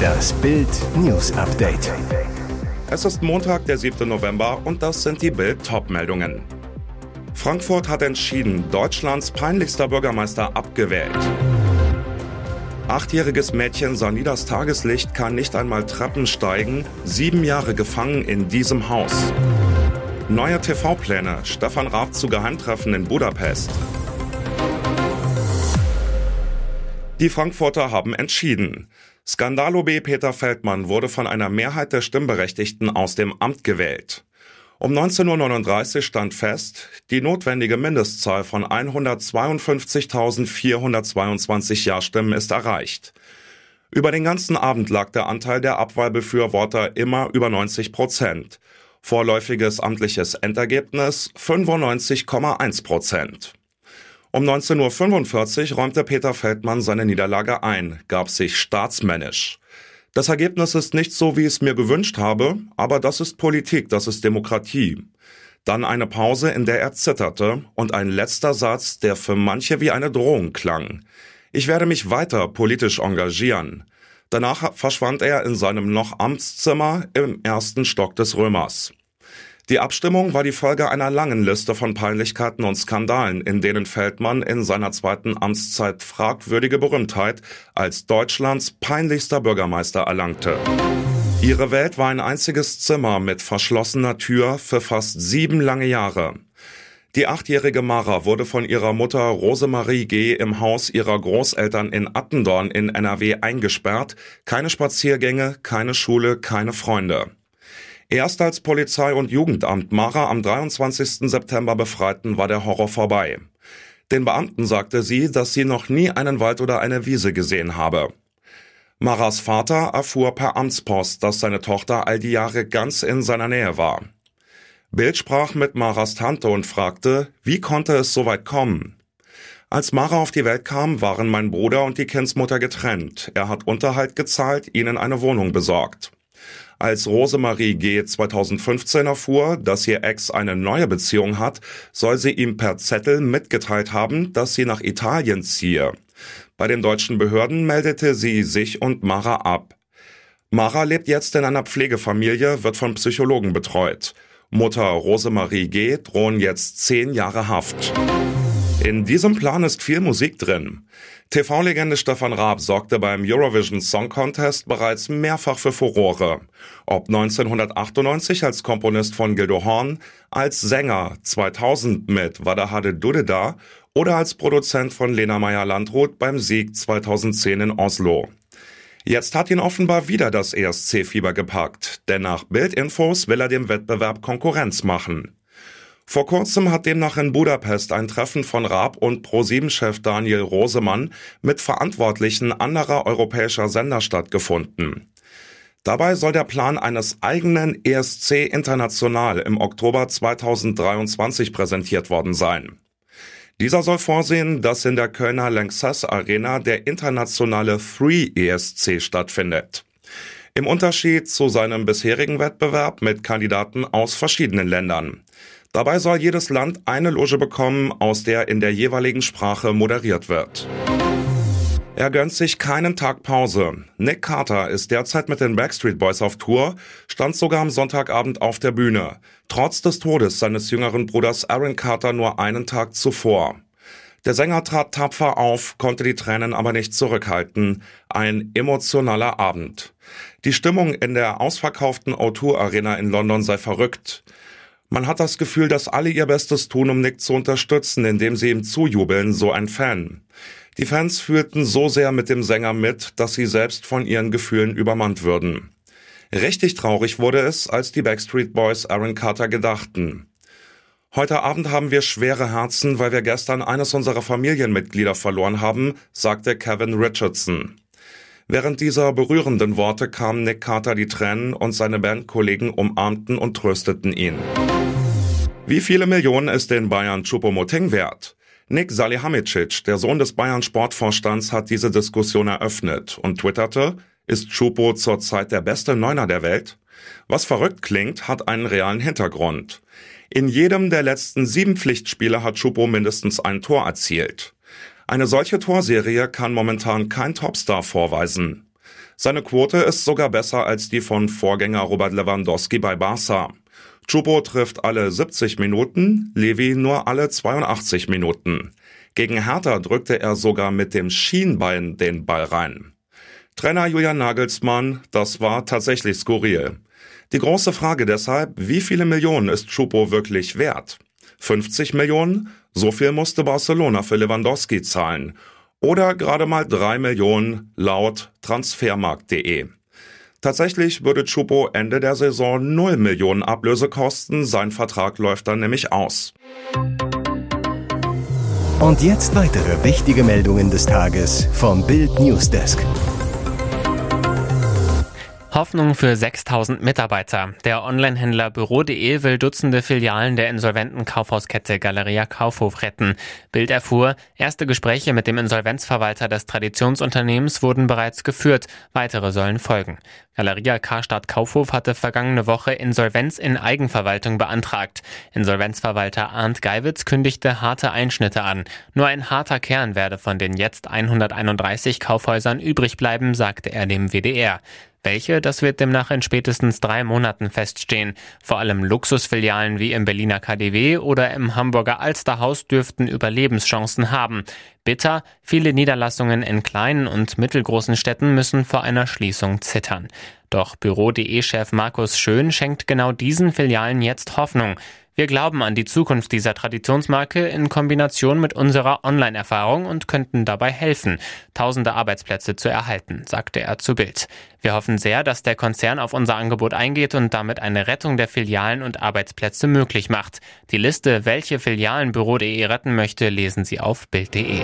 Das Bild News Update. Es ist Montag, der 7. November und das sind die Bild Topmeldungen. Frankfurt hat entschieden, Deutschlands peinlichster Bürgermeister abgewählt. Achtjähriges Mädchen sah nie das Tageslicht, kann nicht einmal Treppen steigen, sieben Jahre gefangen in diesem Haus. Neue TV-Pläne, Stefan Raab zu Geheimtreffen in Budapest. Die Frankfurter haben entschieden. Skandalo-B Peter Feldmann wurde von einer Mehrheit der Stimmberechtigten aus dem Amt gewählt. Um 19.39 Uhr stand fest, die notwendige Mindestzahl von 152.422 Ja-Stimmen ist erreicht. Über den ganzen Abend lag der Anteil der Abwahlbefürworter immer über 90 Prozent. Vorläufiges amtliches Endergebnis 95,1 Prozent. Um 19.45 Uhr räumte Peter Feldmann seine Niederlage ein, gab sich staatsmännisch. Das Ergebnis ist nicht so, wie ich es mir gewünscht habe, aber das ist Politik, das ist Demokratie. Dann eine Pause, in der er zitterte, und ein letzter Satz, der für manche wie eine Drohung klang. Ich werde mich weiter politisch engagieren. Danach verschwand er in seinem noch Amtszimmer im ersten Stock des Römers. Die Abstimmung war die Folge einer langen Liste von Peinlichkeiten und Skandalen, in denen Feldmann in seiner zweiten Amtszeit fragwürdige Berühmtheit als Deutschlands peinlichster Bürgermeister erlangte. Ihre Welt war ein einziges Zimmer mit verschlossener Tür für fast sieben lange Jahre. Die achtjährige Mara wurde von ihrer Mutter Rosemarie G. im Haus ihrer Großeltern in Attendorn in NRW eingesperrt. Keine Spaziergänge, keine Schule, keine Freunde. Erst als Polizei und Jugendamt Mara am 23. September befreiten, war der Horror vorbei. Den Beamten sagte sie, dass sie noch nie einen Wald oder eine Wiese gesehen habe. Maras Vater erfuhr per Amtspost, dass seine Tochter all die Jahre ganz in seiner Nähe war. Bild sprach mit Maras Tante und fragte, wie konnte es so weit kommen? Als Mara auf die Welt kam, waren mein Bruder und die Kindsmutter getrennt. Er hat Unterhalt gezahlt, ihnen eine Wohnung besorgt. Als Rosemarie G. 2015 erfuhr, dass ihr Ex eine neue Beziehung hat, soll sie ihm per Zettel mitgeteilt haben, dass sie nach Italien ziehe. Bei den deutschen Behörden meldete sie sich und Mara ab. Mara lebt jetzt in einer Pflegefamilie, wird von Psychologen betreut. Mutter Rosemarie G. drohen jetzt zehn Jahre Haft. In diesem Plan ist viel Musik drin. TV-Legende Stefan Raab sorgte beim Eurovision Song Contest bereits mehrfach für Furore. Ob 1998 als Komponist von Gildo Horn, als Sänger 2000 mit Wadahade Dudeda oder als Produzent von Lena Meyer-Landrut beim Sieg 2010 in Oslo. Jetzt hat ihn offenbar wieder das ESC-Fieber gepackt, denn nach Bildinfos will er dem Wettbewerb Konkurrenz machen. Vor kurzem hat demnach in Budapest ein Treffen von Raab und ProSieben-Chef Daniel Rosemann mit Verantwortlichen anderer europäischer Sender stattgefunden. Dabei soll der Plan eines eigenen ESC International im Oktober 2023 präsentiert worden sein. Dieser soll vorsehen, dass in der Kölner Lanxess Arena der internationale Free ESC stattfindet. Im Unterschied zu seinem bisherigen Wettbewerb mit Kandidaten aus verschiedenen Ländern. Dabei soll jedes Land eine Loge bekommen, aus der in der jeweiligen Sprache moderiert wird. Er gönnt sich keinen Tag Pause. Nick Carter ist derzeit mit den Backstreet Boys auf Tour, stand sogar am Sonntagabend auf der Bühne, trotz des Todes seines jüngeren Bruders Aaron Carter nur einen Tag zuvor. Der Sänger trat tapfer auf, konnte die Tränen aber nicht zurückhalten. Ein emotionaler Abend. Die Stimmung in der ausverkauften O2 Arena in London sei verrückt. Man hat das Gefühl, dass alle ihr Bestes tun, um Nick zu unterstützen, indem sie ihm zujubeln, so ein Fan. Die Fans fühlten so sehr mit dem Sänger mit, dass sie selbst von ihren Gefühlen übermannt würden. Richtig traurig wurde es, als die Backstreet Boys Aaron Carter gedachten. Heute Abend haben wir schwere Herzen, weil wir gestern eines unserer Familienmitglieder verloren haben, sagte Kevin Richardson. Während dieser berührenden Worte kamen Nick Carter die Tränen und seine Bandkollegen umarmten und trösteten ihn. Wie viele Millionen ist den Bayern Choupo-Moting wert? Nick Salihamidzic, der Sohn des Bayern Sportvorstands, hat diese Diskussion eröffnet und twitterte, ist Choupo zurzeit der beste Neuner der Welt? Was verrückt klingt, hat einen realen Hintergrund. In jedem der letzten sieben Pflichtspiele hat Choupo mindestens ein Tor erzielt. Eine solche Torserie kann momentan kein Topstar vorweisen. Seine Quote ist sogar besser als die von Vorgänger Robert Lewandowski bei Barca. Chupo trifft alle 70 Minuten, Levi nur alle 82 Minuten. Gegen Hertha drückte er sogar mit dem Schienbein den Ball rein. Trainer Julian Nagelsmann, das war tatsächlich skurril. Die große Frage deshalb, wie viele Millionen ist Chupo wirklich wert? 50 Millionen? So viel musste Barcelona für Lewandowski zahlen. Oder gerade mal 3 Millionen laut transfermarkt.de. Tatsächlich würde Chupo Ende der Saison 0 Millionen Ablöse kosten, sein Vertrag läuft dann nämlich aus. Und jetzt weitere wichtige Meldungen des Tages vom Bild Newsdesk. Hoffnung für 6000 Mitarbeiter. Der Onlinehändler Büro.de will Dutzende Filialen der insolventen Kaufhauskette Galeria Kaufhof retten. Bild erfuhr, erste Gespräche mit dem Insolvenzverwalter des Traditionsunternehmens wurden bereits geführt. Weitere sollen folgen. Galeria Karstadt Kaufhof hatte vergangene Woche Insolvenz in Eigenverwaltung beantragt. Insolvenzverwalter Arndt Geiwitz kündigte harte Einschnitte an. Nur ein harter Kern werde von den jetzt 131 Kaufhäusern übrig bleiben, sagte er dem WDR. Welche, das wird demnach in spätestens drei Monaten feststehen. Vor allem Luxusfilialen wie im Berliner KDW oder im Hamburger Alsterhaus dürften Überlebenschancen haben. Bitter, viele Niederlassungen in kleinen und mittelgroßen Städten müssen vor einer Schließung zittern. Doch Büro.de-Chef Markus Schön schenkt genau diesen Filialen jetzt Hoffnung. Wir glauben an die Zukunft dieser Traditionsmarke in Kombination mit unserer Online-Erfahrung und könnten dabei helfen, tausende Arbeitsplätze zu erhalten, sagte er zu Bild. Wir hoffen sehr, dass der Konzern auf unser Angebot eingeht und damit eine Rettung der Filialen und Arbeitsplätze möglich macht. Die Liste, welche Filialen Büro.de retten möchte, lesen Sie auf Bild.de.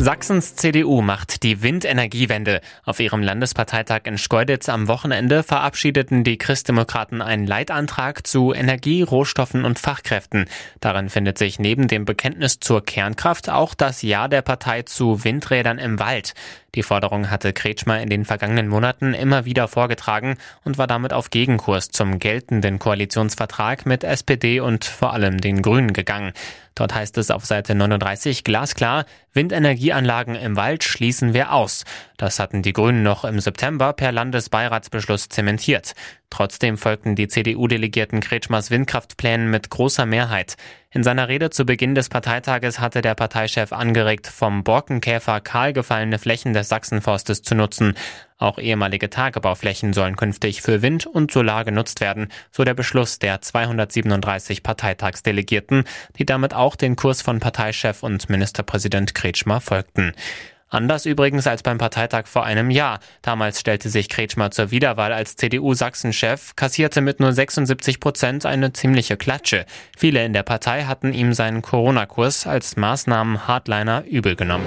Sachsens CDU macht die Windenergiewende. Auf ihrem Landesparteitag in Schkeuditz am Wochenende verabschiedeten die Christdemokraten einen Leitantrag zu Energie, Rohstoffen und Fachkräften. Darin findet sich neben dem Bekenntnis zur Kernkraft auch das Ja der Partei zu Windrädern im Wald. Die Forderung hatte Kretschmer in den vergangenen Monaten immer wieder vorgetragen und war damit auf Gegenkurs zum geltenden Koalitionsvertrag mit SPD und vor allem den Grünen gegangen. Dort heißt es auf Seite 39 glasklar, Windenergieanlagen im Wald schließen wir aus. Das hatten die Grünen noch im September per Landesbeiratsbeschluss zementiert. Trotzdem folgten die CDU-Delegierten Kretschmers Windkraftplänen mit großer Mehrheit. In seiner Rede zu Beginn des Parteitages hatte der Parteichef angeregt, vom Borkenkäfer kahl gefallene Flächen des Sachsenforstes zu nutzen. Auch ehemalige Tagebauflächen sollen künftig für Wind und Solar genutzt werden, so der Beschluss der 237 Parteitagsdelegierten, die damit auch den Kurs von Parteichef und Ministerpräsident Kretschmer folgten. Anders übrigens als beim Parteitag vor einem Jahr. Damals stellte sich Kretschmer zur Wiederwahl als CDU-Sachsenchef, kassierte mit nur 76 Prozent eine ziemliche Klatsche. Viele in der Partei hatten ihm seinen Corona-Kurs als Maßnahmen Hardliner übel genommen.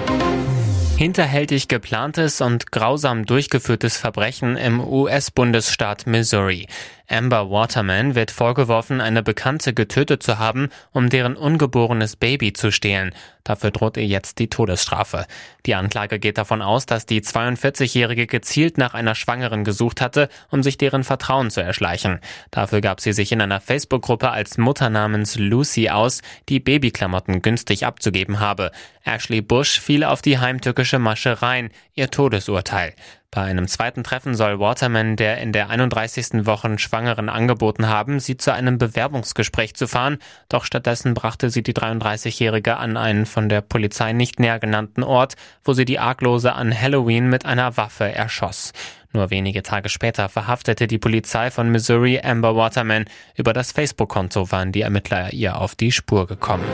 Hinterhältig geplantes und grausam durchgeführtes Verbrechen im US-Bundesstaat Missouri. Amber Waterman wird vorgeworfen, eine Bekannte getötet zu haben, um deren ungeborenes Baby zu stehlen. Dafür droht ihr jetzt die Todesstrafe. Die Anklage geht davon aus, dass die 42-Jährige gezielt nach einer Schwangeren gesucht hatte, um sich deren Vertrauen zu erschleichen. Dafür gab sie sich in einer Facebook-Gruppe als Mutter namens Lucy aus, die Babyklamotten günstig abzugeben habe. Ashley Bush fiel auf die heimtückische Masche rein, ihr Todesurteil. Bei einem zweiten Treffen soll Waterman der in der 31. Woche Schwangeren angeboten haben, sie zu einem Bewerbungsgespräch zu fahren, doch stattdessen brachte sie die 33-Jährige an einen von der Polizei nicht näher genannten Ort, wo sie die Arglose an Halloween mit einer Waffe erschoss. Nur wenige Tage später verhaftete die Polizei von Missouri Amber Waterman. Über das Facebook-Konto waren die Ermittler ihr auf die Spur gekommen.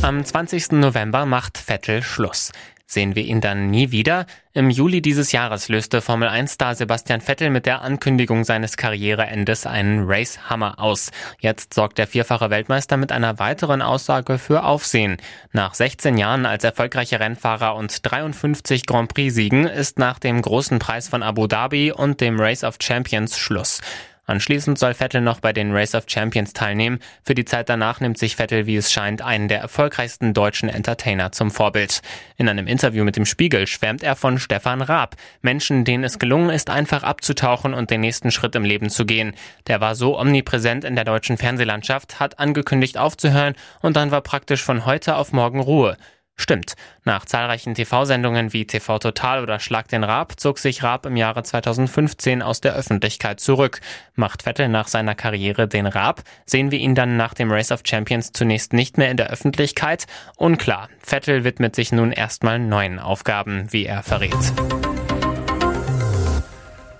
Am 20. November macht Vettel Schluss. Sehen wir ihn dann nie wieder? Im Juli dieses Jahres löste Formel 1-Star Sebastian Vettel mit der Ankündigung seines Karriereendes einen Race-Hammer aus. Jetzt sorgt der vierfache Weltmeister mit einer weiteren Aussage für Aufsehen. Nach 16 Jahren als erfolgreicher Rennfahrer und 53 Grand Prix-Siegen ist nach dem großen Preis von Abu Dhabi und dem Race of Champions Schluss. Anschließend soll Vettel noch bei den Race of Champions teilnehmen. Für die Zeit danach nimmt sich Vettel, wie es scheint, einen der erfolgreichsten deutschen Entertainer zum Vorbild. In einem Interview mit dem Spiegel schwärmt er von Stefan Raab, Menschen, denen es gelungen ist, einfach abzutauchen und den nächsten Schritt im Leben zu gehen. Der war so omnipräsent in der deutschen Fernsehlandschaft, hat angekündigt aufzuhören und dann war praktisch von heute auf morgen Ruhe. Stimmt. Nach zahlreichen TV-Sendungen wie TV Total oder Schlag den Raab zog sich Raab im Jahre 2015 aus der Öffentlichkeit zurück. Macht Vettel nach seiner Karriere den Raab? Sehen wir ihn dann nach dem Race of Champions zunächst nicht mehr in der Öffentlichkeit? Unklar. Vettel widmet sich nun erstmal neuen Aufgaben, wie er verrät.